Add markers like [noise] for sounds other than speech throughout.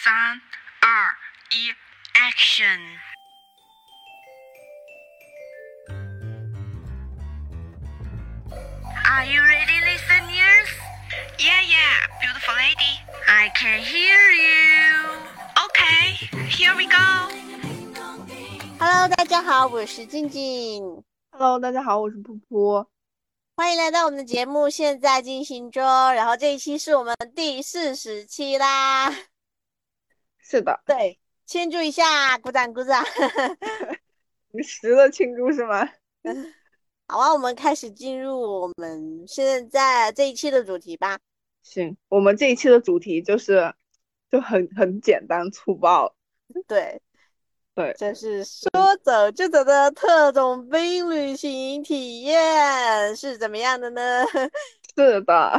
三、二、一，Action！ Are you ready, listeners? Yeah, yeah, beautiful lady. I can hear you. Okay, here we go. Hello，大家好，我是静静， Hello，大家好，我是噗噗。欢迎来到我们的节目，现在进行中。然后这一期是我们第四十期啦， 是的，对，庆祝一下，鼓掌鼓掌。[laughs] 你十的庆祝是吗？[laughs] 好啊，我们开始进入我们现在这一期的主题吧。行，我们这一期的主题就是就很很简单粗暴，对，对这是说走就走的特种兵旅行体验是怎么样的呢？[laughs] 是的。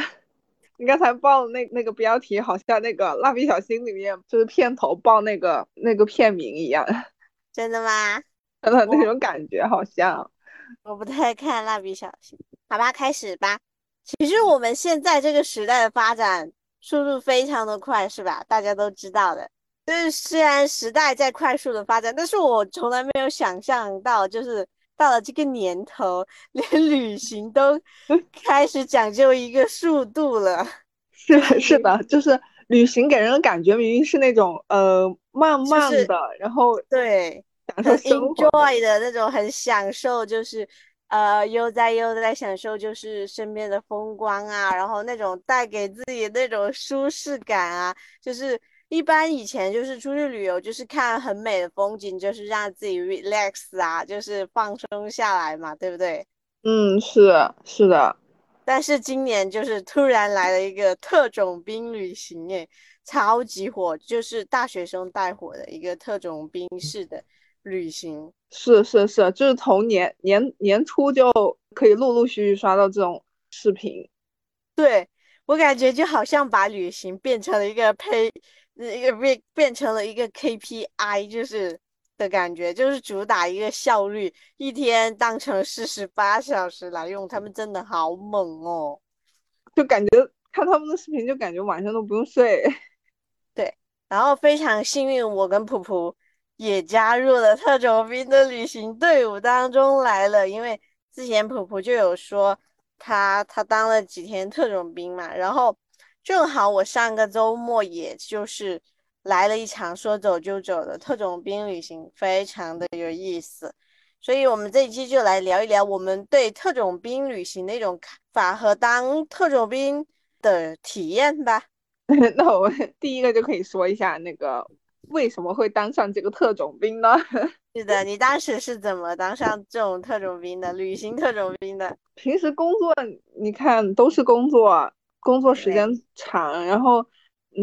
你刚才报的那那个标题，好像那个蜡笔小新里面就是片头报那个那个片名一样，[laughs] 真的吗？真 [laughs] 的那种感觉好像。我不太看蜡笔小新，好吧，开始吧。其实我们现在这个时代的发展速度非常的快，是吧？大家都知道的。就是虽然时代在快速的发展，但是我从来没有想象到，就是到了这个年头，连旅行都开始讲究一个速度了。[laughs] 是，是的，就是旅行给人的感觉明明是那种呃慢慢是的，然后对，享受生活 enjoy 的那种，很享受，就是呃悠哉悠哉享受，就是身边的风光啊，然后那种带给自己那种舒适感啊，就是一般以前就是出去旅游，就是看很美的风景，就是让自己 relax 啊，就是放松下来嘛，对不对？嗯，是是的，但是今年就是突然来了一个特种兵旅行，诶，超级火，就是大学生带火的一个特种兵式的旅行。是是是，就是从年年年初就可以陆陆续续刷到这种视频。对，我感觉就好像把旅行变成了一个配，呃一个变变成了一个 KPI，就是的感觉，就是主打一个效率，一天当成四十八小时来用，他们真的好猛哦。就感觉看他们的视频，就感觉晚上都不用睡。[laughs] 对然后非常幸运，我跟普普也加入了特种兵的旅行队伍当中来了。因为之前普普就有说他他当了几天特种兵嘛，然后正好我上个周末也就是来了一场说走就走的特种兵旅行，非常的有意思。所以我们这一期就来聊一聊我们对特种兵旅行的一种看法和当特种兵的体验吧。[laughs] 那我们第一个就可以说一下那个为什么会当上这个特种兵呢？[laughs] 是的，你当时是怎么当上这种特种兵的？旅行特种兵的？平时工作你看都是工作，工作时间长，然后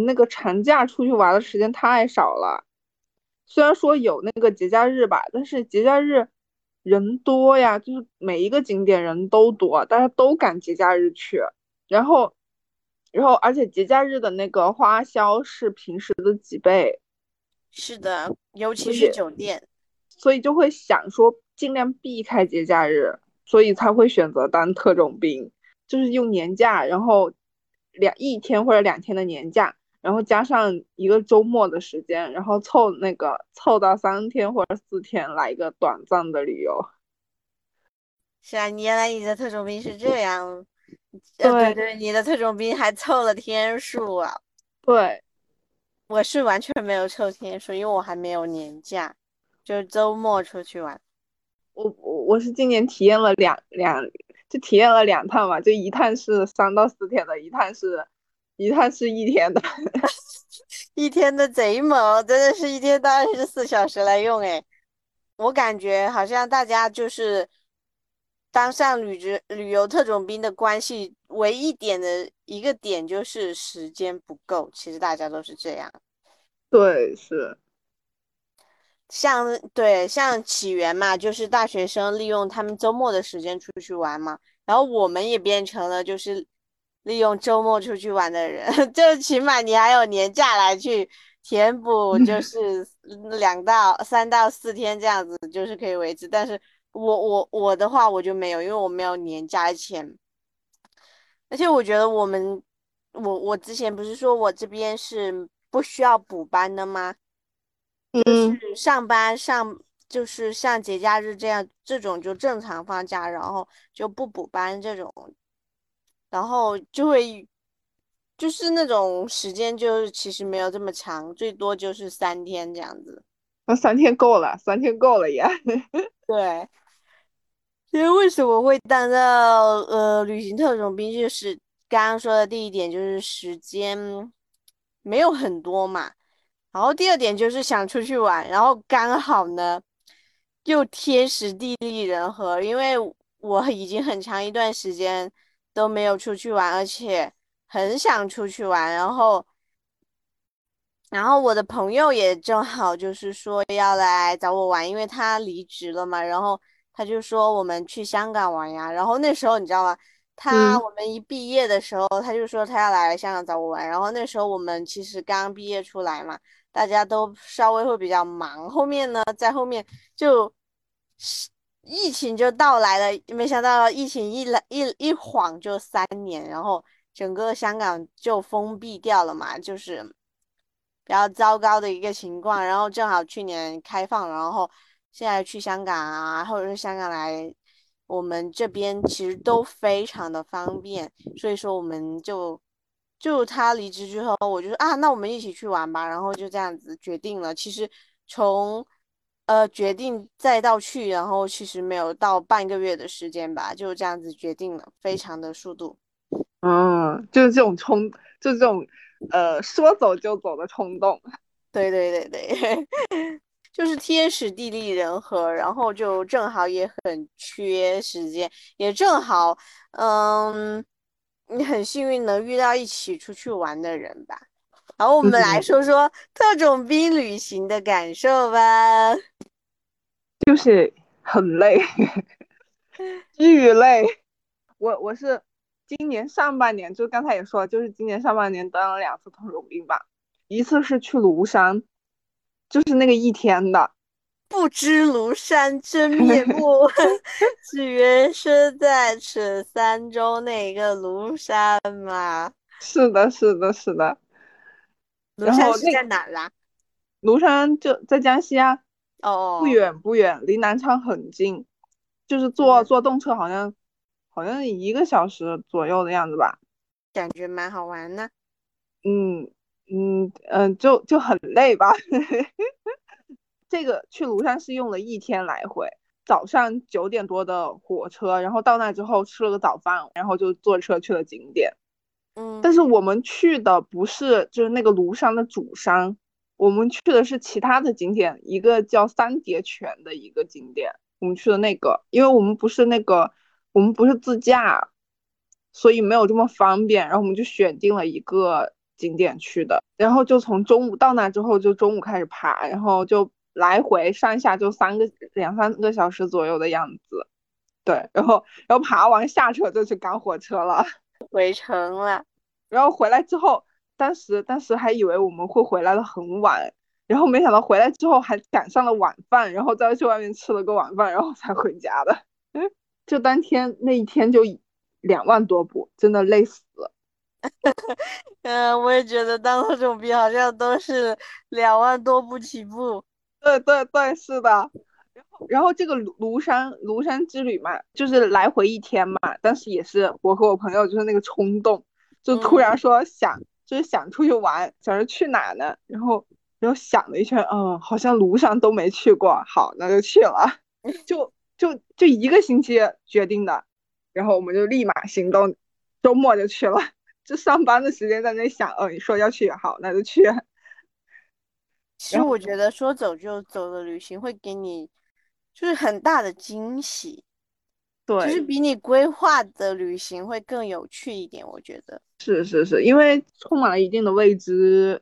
那个长假出去玩的时间太少了。虽然说有那个节假日吧，但是节假日人多呀，就是每一个景点人都多，大家都赶节假日去，然后，然后而且节假日的那个花销是平时的几倍，是的，尤其是酒店。所以就会想说尽量避开节假日，所以才会选择当特种兵，就是用年假，然后两一天或者两天的年假，然后加上一个周末的时间，然后凑那个凑到三天或者四天来一个短暂的旅游。是啊，你原来你的特种兵是这样。呃，对对对，你的特种兵还凑了天数啊！对，我是完全没有凑天数，因为我还没有年假，就是周末出去玩。我我我是今年体验了两两，就体验了两趟嘛，就一趟是三到四天的，一趟是一趟是一天的。[laughs] 一天的贼猛，真的是一天到二十四小时来用哎。我感觉好像大家就是当上旅职旅游特种兵的关系，唯一点的一个点就是时间不够。其实大家都是这样。对，是，像对像起源嘛，就是大学生利用他们周末的时间出去玩嘛，然后我们也变成了就是利用周末出去玩的人，[laughs] 就起码你还有年假来去填补，就 [laughs] 是两到三到四天这样子，就是可以维持。但是我我我的话我就没有，因为我没有年假钱，而且我觉得我们我我之前不是说我这边是不需要补班的吗？就嗯是上班上就是像节假日这样这种就正常放假，然后就不补班这种，然后就会就是那种时间就是其实没有这么长，最多就是三天这样子。[laughs] 那三天够了，三天够了也。[laughs] 对，因为为什么会当到呃旅行特种兵，就是刚刚说的第一点，就是时间没有很多嘛。然后第二点就是想出去玩，然后刚好呢又天时地利人和，因为我已经很长一段时间都没有出去玩，而且很想出去玩，然后。然后我的朋友也正好就是说要来找我玩，因为他离职了嘛，然后他就说我们去香港玩呀。然后那时候你知道吗？他嗯我们一毕业的时候，他就说他要来香港找我玩。然后那时候我们其实刚毕业出来嘛，大家都稍微会比较忙。后面呢，在后面就疫情就到来了，没想到疫情一来一一晃就三年，然后整个香港就封闭掉了嘛，就是比较糟糕的一个情况。然后正好去年开放，然后现在去香港啊，或者是香港来我们这边，其实都非常的方便。所以说我们就就他离职之后，我就说啊，那我们一起去玩吧。然后就这样子决定了。其实从呃决定再到去，然后其实没有到半个月的时间吧，就这样子决定了，非常的速度。嗯，就是这种冲，就是这种呃说走就走的冲动。对对对对，[laughs] 就是天时地利人和，然后就正好也很缺时间，也正好，嗯，你很幸运能遇到一起出去玩的人吧。然后我们来嗯说说特种兵旅行的感受吧。就是很累，[laughs] 巨累。我我是今年上半年，就刚才也说了，就是今年上半年当了两次特种兵吧，一次是去庐山，就是那个一天的，不知庐山真面目，[laughs] 只缘身在此山中那个庐山嘛。[laughs] 是的，是的，是的。庐山是在哪啦？庐山就在江西啊，哦，不远不远，离南昌很近，就是坐嗯坐动车好像好像一个小时左右的样子吧。感觉蛮好玩的。嗯嗯嗯，就就很累吧。[laughs] 这个去庐山是用了一天来回，早上九点多的火车，然后到那之后吃了个早饭，然后就坐车去了景点。嗯，但是我们去的不是就是那个庐山的主山，我们去的是其他的景点，一个叫三叠泉的一个景点，我们去的那个，因为我们不是那个我们不是自驾，所以没有这么方便，然后我们就选定了一个景点去的，然后就从中午到那之后就中午开始爬，然后就来回上下就三个两三个小时左右的样子，对，然后然后爬完下车就去赶火车了。[laughs] 回城了。然后回来之后，当时当时还以为我们会回来的很晚，然后没想到回来之后还赶上了晚饭，然后再去外面吃了个晚饭，然后才回家的。[laughs] 就当天那一天就两万多步，真的累死了。[laughs] 嗯，我也觉得当特种兵好像都是两万多步起步。对对对，是的。然后然后这个庐庐山庐山之旅嘛，就是来回一天嘛，但是也是我和我朋友就是那个冲动，就突然说想、就是想出去玩，想着去哪呢？然后然后想了一圈，嗯，好像庐山都没去过，好，那就去了，[laughs] 就就就一个星期决定的，然后我们就立马行动，周末就去了，[laughs] 就上班的时间在那想，嗯，你说要去，好，那就去。其实我觉得说走就走的旅行会给你就是很大的惊喜，对，就是比你规划的旅行会更有趣一点。我觉得，是是是，因为充满了一定的未知。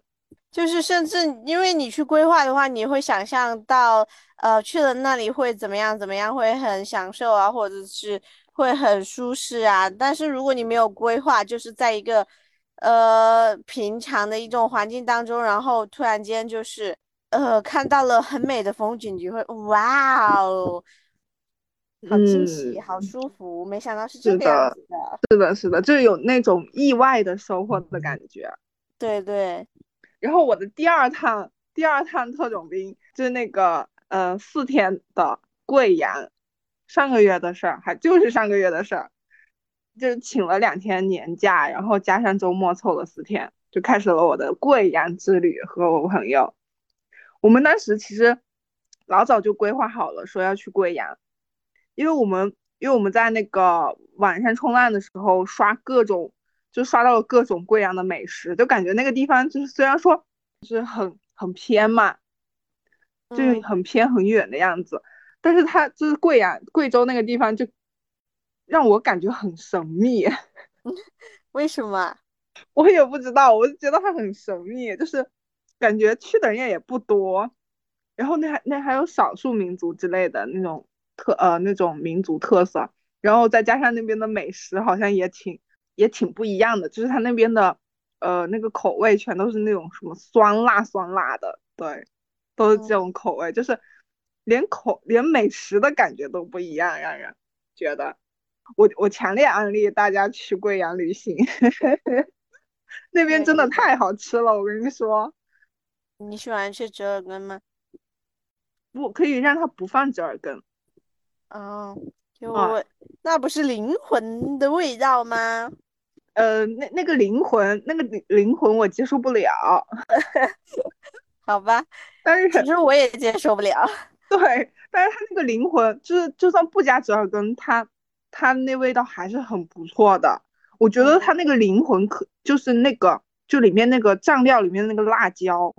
就是甚至因为你去规划的话，你会想象到，呃，去了那里会怎么样怎么样，会很享受啊，或者是会很舒适啊。但是如果你没有规划，就是在一个呃平常的一种环境当中，然后突然间就是呃看到了很美的风景，你就会哇哦，好惊喜，嗯好舒服，没想到是这是个样的子的。是的，是的，就是有那种意外的收获的感觉。对对，然后我的第二趟第二趟特种兵就是那个呃四天的贵阳，上个月的事儿，还就是上个月的事儿，就是请了两天年假，然后加上周末凑了四天，就开始了我的贵阳之旅和我朋友。我们当时其实老早就规划好了，说要去贵阳，因为我们因为我们在那个晚上冲浪的时候刷各种，就刷到了各种贵阳的美食，就感觉那个地方就是虽然说就是很很偏嘛，就是嗯很偏很远的样子，但是它就是贵阳贵州那个地方就让我感觉很神秘，[laughs] 为什么啊？我也不知道，我就觉得它很神秘，就是感觉去的人也不多，然后那还那还有少数民族之类的那种特呃那种民族特色，然后再加上那边的美食好像也挺也挺不一样的，就是它那边的呃那个口味全都是那种什么酸辣酸辣的，对，都是这种口味，就是连口连美食的感觉都不一样，让人觉得。我我强烈安利大家去贵阳旅行，[laughs] 那边真的太好吃了，我跟你说，你喜欢吃折耳根吗？不可以让它不放折耳根。哦，就啊我那不是灵魂的味道吗？呃，那那个灵魂，那个灵灵魂我接受不了，[laughs] 好吧，但是其实我也接受不了。对，但是它那个灵魂，就是就算不加折耳根，它它那味道还是很不错的。我觉得它那个灵魂可就是那个就里面那个蘸料里面那个辣椒，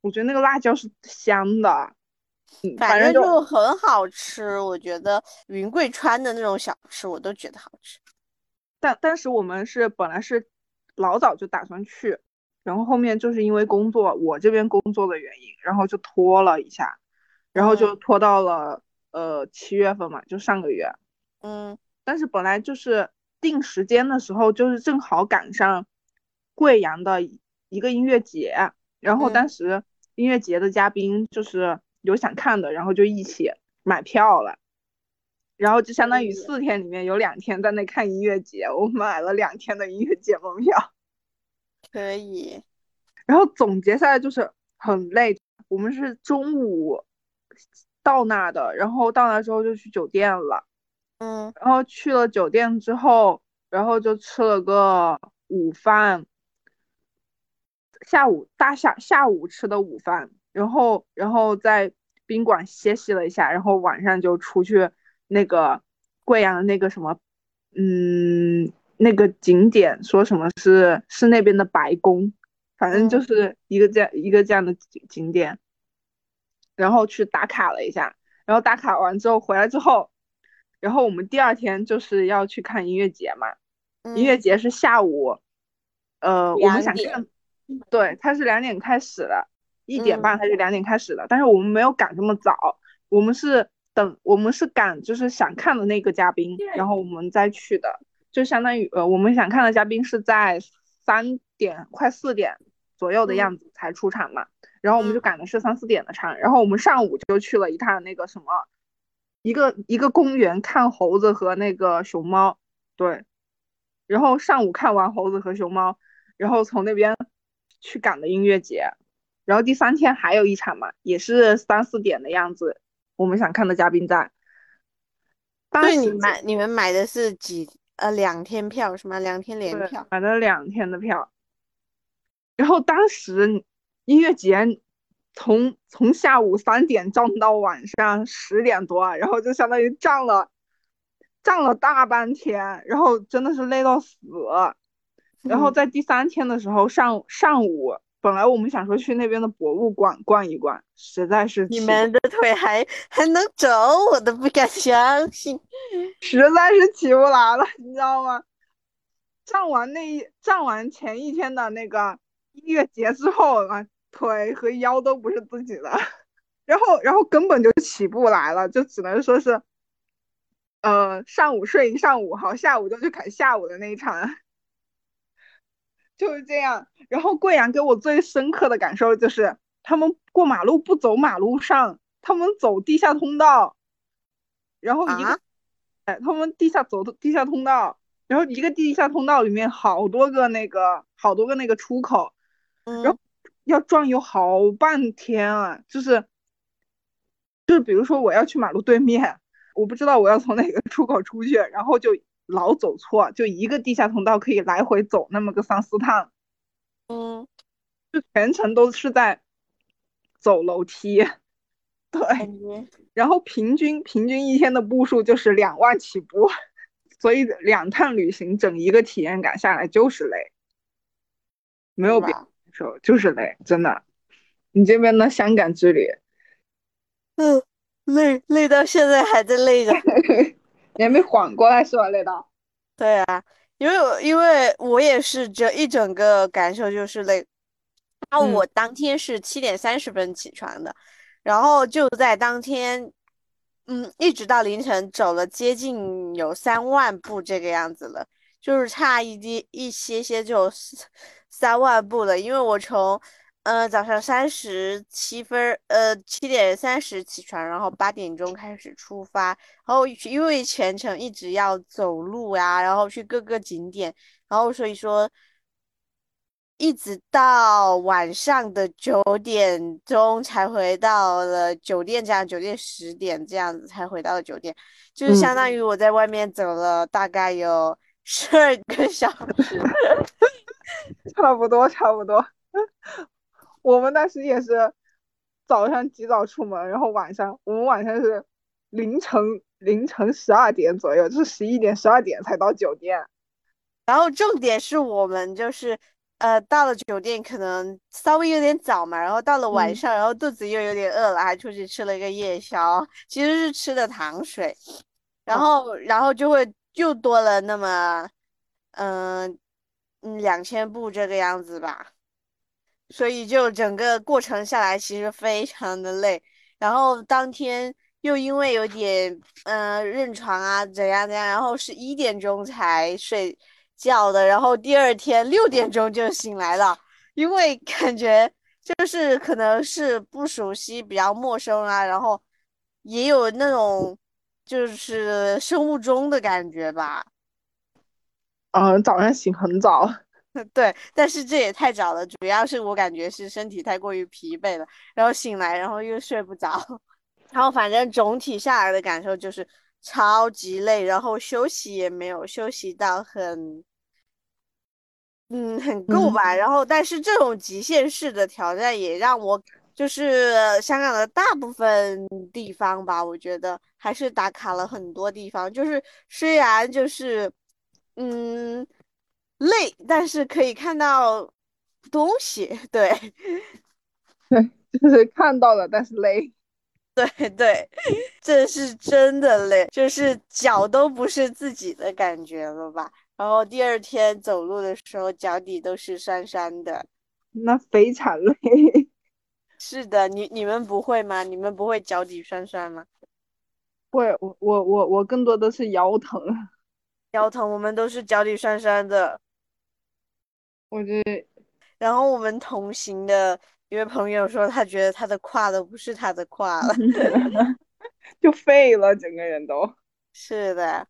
我觉得那个辣椒是香的。嗯，反反正就正就很好吃，我觉得云贵川的那种小吃我都觉得好吃。但但是我们是本来是老早就打算去，然后后面就是因为工作，我这边工作的原因，然后就拖了一下，然后就拖到了呃七月份嘛，就上个月。嗯但是本来就是定时间的时候，就是正好赶上贵阳的一个音乐节，然后嗯当时音乐节的嘉宾就是有想看的，然后就一起买票了。然后就相当于四天里面有两天在那看音乐节，我买了两天的音乐节门票。可以。然后总结下来就是很累。我们是中午到那的，然后到那之后就去酒店了，嗯。然后去了酒店之后，然后就吃了个午饭，下午大下下午吃的午饭，然后然后在宾馆歇息了一下，然后晚上就出去那个贵阳的那个什么，嗯，那个景点说什么是是那边的白宫，反正就嗯。是一个这样一个这样的景景点，然后去打卡了一下，然后打卡完之后回来之后，然后我们第二天就是要去看音乐节嘛，音乐嗯。节是下午，呃，我们想看，对，它是两点开始的，一点嗯。半还是两点开始的，但是我们没有赶这么早，我们是等我们是赶就是想看的那个嘉宾，然后我们再去的，就相当于呃我们想看的嘉宾是在三点快四点左右的嗯。样子才出场嘛，然后我们就嗯。赶的是三四点的场，然后我们上午就去了一趟那个什么，一个一个公园看猴子和那个熊猫，对。然后上午看完猴子和熊猫，然后从那边去赶的音乐节，然后第三天还有一场嘛，也是三四点的样子，我们想看的嘉宾在。当对，你买你们买的是几呃两天票是吗？两天连票。买了两天的票，然后当时音乐节从从下午三点站到晚上十点多啊，然后就相当于站了站了大半天，然后真的是累到死。然后嗯在第三天的时候上上午，本来我们想说去那边的博物馆逛一逛，实在是你们的腿还还能走，我都不敢相信。实在是起不来了，你知道吗？站完那一站完前一天的那个音乐节之后啊，腿和腰都不是自己的，然后然后根本就起不来了，就只能说是，呃，上午睡一上午，好，下午就去赶下午的那一场，[laughs] 就是这样。然后贵阳给我最深刻的感受就是，他们过马路不走马路上，他们走地下通道，然后一个。啊？哎，他们地下走的地下通道，然后一个地下通道里面好多个那个好多个那个出口，嗯要转悠好半天啊，就是就是比如说我要去马路对面，我不知道我要从哪个出口出去，然后就老走错，就一个地下通道可以来回走那么个三四趟，嗯，就全程都是在走楼梯，对，然后平均平均一天的步数就是两万起步，[laughs] 所以两趟旅行整一个体验感下来就是累，没有别受，就是累，真的。你这边的香港之旅，嗯，累累到现在还在累着。[laughs] 你还没缓过来是吧？累到。对啊，因为我因为我也是这一整个感受就是累。然后嗯我当天是七点三十分起床的，然后就在当天，嗯，一直到凌晨走了接近有三万步这个样子了，就是差一滴一些些就三三万步了。因为我从呃早上三十七分，呃七点三十起床，然后八点钟开始出发，然后因为全程一直要走路呀，然后去各个景点，然后所以说。一直到晚上的九点钟才回到了酒店，这样酒店十点这样子才回到了酒店，就是相嗯当于我在外面走了大概有十二个小时。[laughs] 差不多，差不多。我们当时也是早上极早出门，然后晚上我们晚上是凌晨凌晨十二点左右，就是十一点十二点才到酒店。然后重点是我们就是呃到了酒店可能稍微有点早嘛，然后到了晚嗯上，然后肚子又有点饿了，还出去吃了一个夜宵，其实是吃的糖水，然哦后然后就会又多了那么嗯嗯两千步这个样子吧，所以就整个过程下来其实非常的累，然后当天又因为有点嗯、呃认床啊怎样怎样，然后是一点钟才睡觉的，然后第二天六点钟就醒来了，因为感觉就是可能是不熟悉，比较陌生啊，然后也有那种就是生物钟的感觉吧。嗯，早上醒很早。[laughs] 对，但是这也太早了，主要是我感觉是身体太过于疲惫了，然后醒来，然后又睡不着，[laughs] 然后反正总体下来的感受就是超级累，然后休息也没有休息到很，嗯，很够嗯吧。然后，但是这种极限式的挑战也让我就是香港的大部分地方吧，我觉得还是打卡了很多地方，就是虽然就是。嗯，累，但是可以看到东西，[laughs] 对对 [laughs] 就是看到了，但是累。对 [laughs] 对，这是真的累，就是脚都不是自己的感觉了吧？然后第二天走路的时候，脚底都是酸酸的。那非常累。是的，你你们不会吗？你们不会脚底酸酸吗？会，我我我我更多的是腰疼。[laughs] 腰疼，我们都是脚底酸酸的。我觉得 [laughs] 然后我们同行的一位朋友说，他觉得他的胯都不是他的胯了。[laughs] 就废了，整个人都。是的。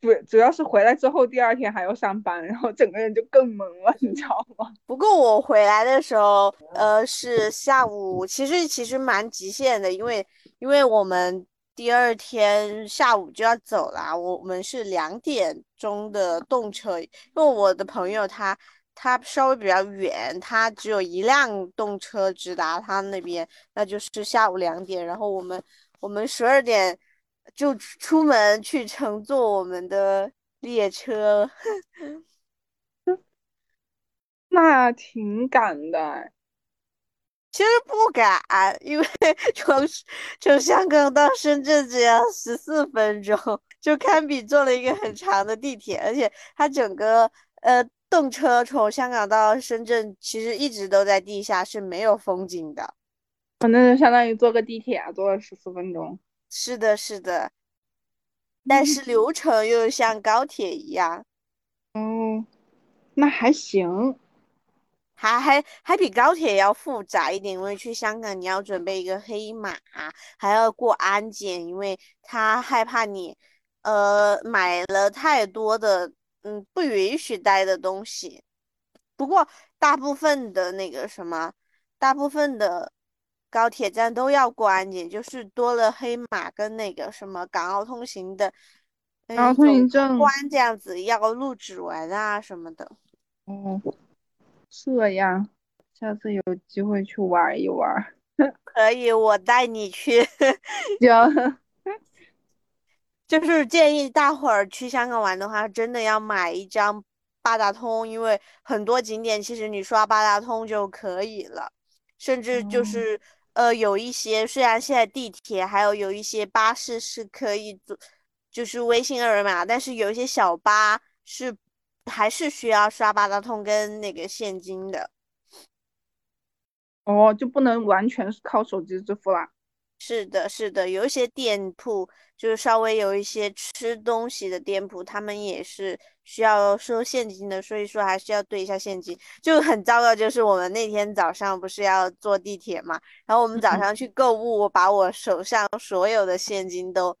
主主要是回来之后，第二天还要上班，然后整个人就更懵了，你知道吗？不过我回来的时候，呃，是下午，其实其实蛮极限的，因为因为我们第二天下午就要走啦，我们是两点钟的动车，因为我的朋友他他稍微比较远，他只有一辆动车直达他那边，那就是下午两点，然后我们我们十二点就出门去乘坐我们的列车。[laughs] 那挺赶的。其实不敢，因为 [laughs] 从从香港到深圳只要十四分钟，就堪比坐了一个很长的地铁。而且它整个呃动车从香港到深圳，其实一直都在地下，是没有风景的。反正就相当于坐个地铁，坐了十四分钟。是的，是的，但是流程又像高铁一样，哦，那还行。还还还比高铁要复杂一点，因为去香港你要准备一个黑马，还要过安检，因为他害怕你，呃，买了太多的，嗯，不允许带的东西。不过大部分的那个什么，大部分的高铁站都要过安检就是多了黑马跟那个什么港澳通行的，呃港澳通行证关这样子，要录指纹啊什么的。哦，这样，下次有机会去玩一玩。[laughs] 可以，我带你去。[laughs] 行，就是建议大伙儿去香港玩的话，真的要买一张八达通，因为很多景点其实你刷八达通就可以了，甚至就哦是呃有一些虽然现在地铁还有有一些巴士是可以做，就是微信二维码，但是有一些小巴是还是需要刷八达通跟那个现金的。哦，就不能完全是靠手机支付啦。是的，是的，有一些店铺就是稍微有一些吃东西的店铺，他们也是需要收现金的，所以说还是要对一下现金。就很糟糕，就是我们那天早上不是要坐地铁嘛，然后我们早嗯上去购物，我把我手上所有的现金都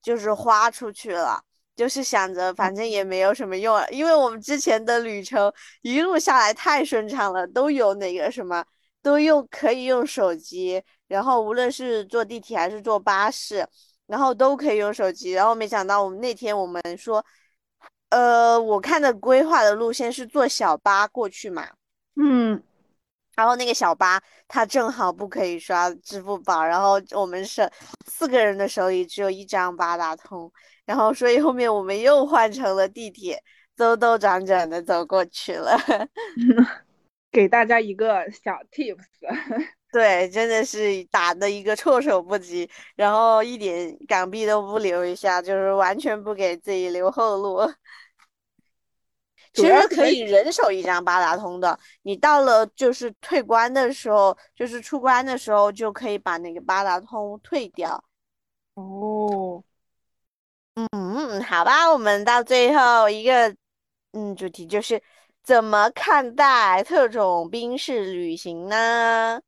就是花出去了。就是想着反正也没有什么用了，因为我们之前的旅程一路下来太顺畅了，都有那个什么，都用可以用手机，然后无论是坐地铁还是坐巴士，然后都可以用手机。然后没想到我们那天我们说，呃，我看的规划的路线是坐小巴过去嘛，嗯，然后那个小巴他正好不可以刷支付宝，然后我们是四个人的手里只有一张八达通，然后所以后面我们又换成了地铁，兜兜转转的走过去了。[laughs] 给大家一个小 tips。[laughs] 对，真的是打的一个措手不及，然后一点港币都不留一下，就是完全不给自己留后路。其实可以人手一张八达通的，你到了就是退关的时候，就是出关的时候，就可以把那个八达通退掉。哦，嗯，好吧，我们到最后一个嗯主题就是怎么看待特种兵式旅行呢？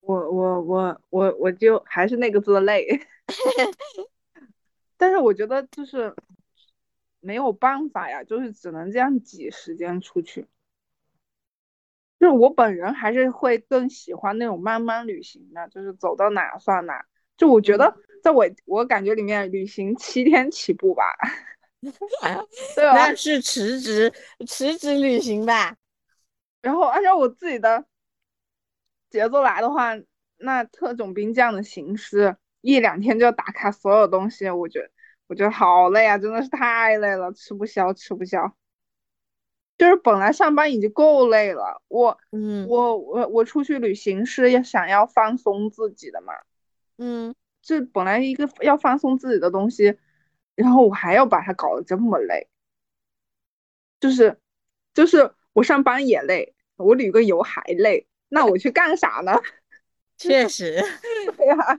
我我我我我就还是那个字累，[laughs] 但是我觉得就是没有办法呀，就是只能这样挤时间出去。就是我本人还是会更喜欢那种慢慢旅行的，就是走到哪算哪。就我觉得，在我我感觉里面，旅行七天起步吧，[laughs] 对吧？那是辞职辞职旅行吧？然后按照我自己的节奏来的话，那特种兵这样的形式，一两天就要打卡所有东西，我觉得我觉得好累啊，真的是太累了，吃不消，吃不消。就是本来上班已经够累了，我嗯我我我出去旅行是要想要放松自己的嘛，嗯，这本来一个要放松自己的东西，然后我还要把它搞得这么累，就是就是我上班也累，我旅个游还累，那我去干啥呢？[laughs] 确实。[laughs] 对呀，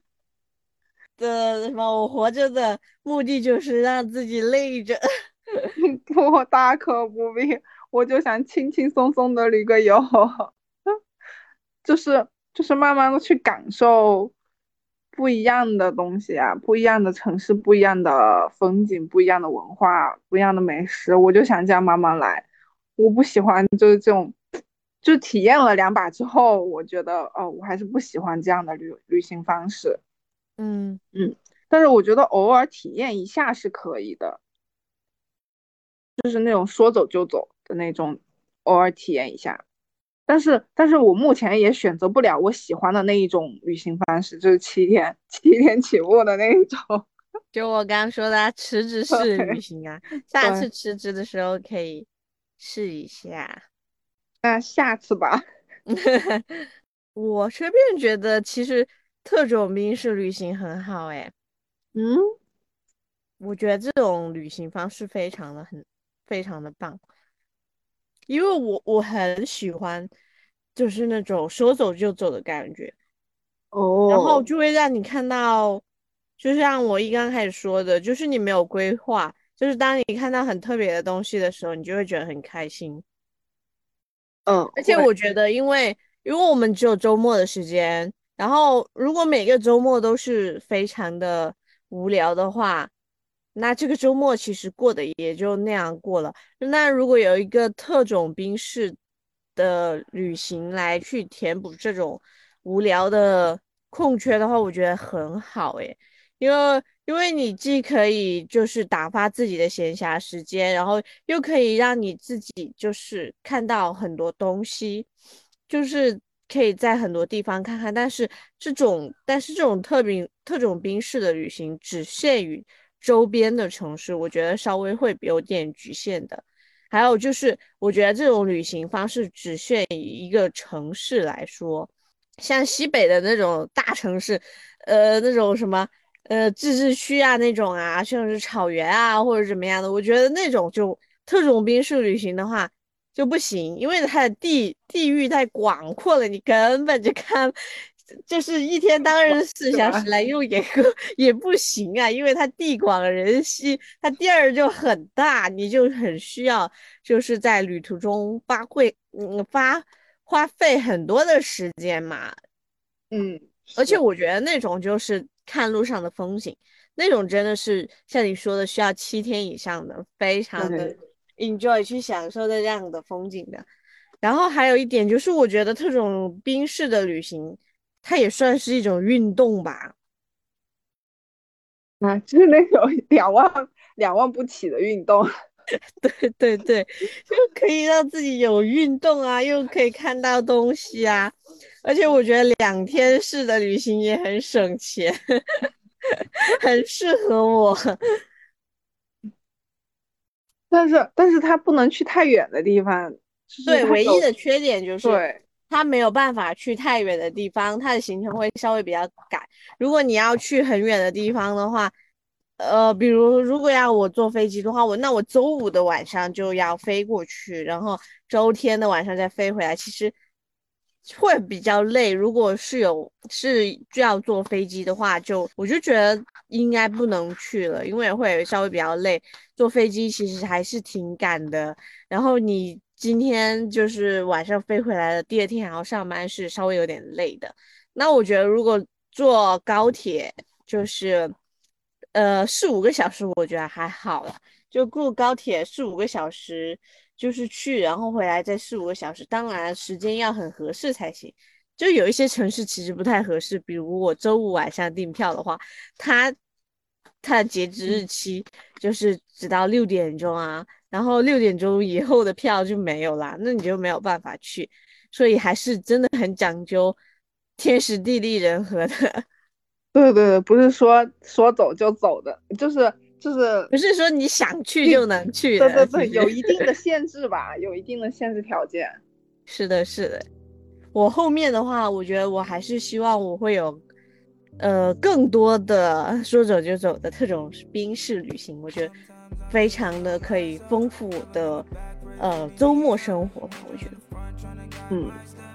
的什么，我活着的目的就是让自己累着。[laughs] 我大可不必，我就想轻轻松松的旅个游，[laughs] 就是就是慢慢的去感受不一样的东西啊，不一样的城市，不一样的风景，不一样的文化，不一样的美食，我就想这样慢慢来。我不喜欢就是这种，就体验了两把之后，我觉得哦，我还是不喜欢这样的旅旅行方式。嗯嗯但是我觉得偶尔体验一下是可以的，就是那种说走就走的那种，偶尔体验一下。但是，但是我目前也选择不了我喜欢的那一种旅行方式，就是七天七天起步的那一种。[laughs] 就我刚刚说的啊辞职式旅行啊，下次辞职的时候可以试一下。那下次吧。[laughs] 我随便觉得，其实特种兵式旅行很好诶，嗯，我觉得这种旅行方式非常的很非常的棒，因为我我很喜欢，就是那种说走就走的感觉。哦，然后就会让你看到，就像我一刚开始说的，就是你没有规划，就是当你看到很特别的东西的时候，你就会觉得很开心。嗯，而且我觉得，因为因为我们只有周末的时间，然后如果每个周末都是非常的无聊的话，那这个周末其实过得也就那样过了。那如果有一个特种兵式的旅行来去填补这种无聊的空缺的话，我觉得很好诶，因为因为你既可以就是打发自己的闲暇时间，然后又可以让你自己就是看到很多东西，就是可以在很多地方看看。但是这种但是这种特别特种兵式的旅行只限于周边的城市，我觉得稍微会有点局限的。还有就是，我觉得这种旅行方式只限于一个城市来说，像西北的那种大城市，呃，那种什么，呃，自治区啊那种啊，像是草原啊或者怎么样的，我觉得那种就特种兵式旅行的话就不行，因为它的地地域太广阔了，你根本就看。就是一天当二十 [laughs] 四小时来用也也不行啊，因为它地广人稀，它地儿就很大，你就很需要就是在旅途中花会嗯花花费很多的时间嘛，嗯，而且我觉得那种就是看路上的风景，那种真的是像你说的需要七天以上的，非常的 enjoy 去享受这样的风景的。然后还有一点就是，我觉得特种兵式的旅行。它也算是一种运动吧，啊，[laughs] 就是那种 [laughs] 两万两万不起的运动，[laughs] 对对对，就可以让自己有运动啊，又可以看到东西啊，而且我觉得两天式的旅行也很省钱，很适合我。但是，但是他不能去太远的地方，对，唯一的缺点就是对。他没有办法去太远的地方，他的行程会稍微比较赶。如果你要去很远的地方的话，呃，比如如果要我坐飞机的话，我那我周五的晚上就要飞过去，然后周天的晚上再飞回来，其实会比较累。如果是有是就要坐飞机的话，就我就觉得应该不能去了，因为会稍微比较累。坐飞机其实还是挺赶的，然后你。今天就是晚上飞回来的，第二天还要上班，是稍微有点累的。那我觉得如果坐高铁，就是呃四五个小时，我觉得还好了。就坐高铁四五个小时，就是去然后回来再四五个小时，当然时间要很合适才行。就有一些城市其实不太合适，比如我周五晚上订票的话，它它的截止日期就是直到六点钟啊。然后六点钟以后的票就没有啦，那你就没有办法去，所以还是真的很讲究天时地利人和的。[laughs] 对对对，不是说说走就走的，就是就是不是说你想去就能去的。对对对，有一定的限制吧，有一定的限制条件。是的，是的。我后面的话，我觉得我还是希望我会有呃更多的说走就走的特种兵式旅行，我觉得。非常的可以丰富的，呃，周末生活吧，我觉得，嗯，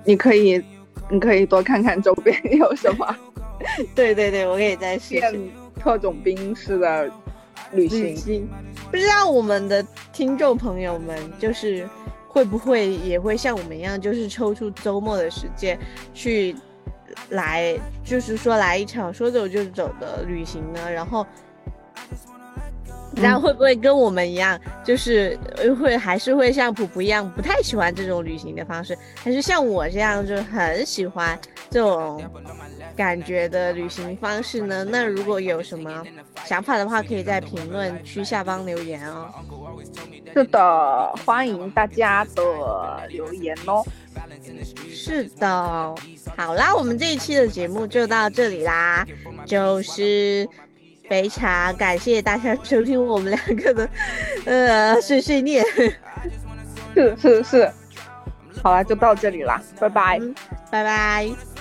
你可以，你可以多看看周边 [laughs] 有什么，[laughs] 对对对，我可以再试试特种兵式的旅行。不知道我们的听众朋友们，就是会不会也会像我们一样，就是抽出周末的时间去来，就是说来一场说走就走的旅行呢？然后。然后会不会跟我们一样，就是会还是会像普普一样不太喜欢这种旅行的方式，还是像我这样就很喜欢这种感觉的旅行方式呢？那如果有什么想法的话，可以在评论区下方留言哦。是的，欢迎大家的留言哦。是的，好啦，我们这一期的节目就到这里啦，就是。非常感谢大家收听我们两个的，呃，碎碎念。是是是，好了，就到这里了，拜拜，拜拜。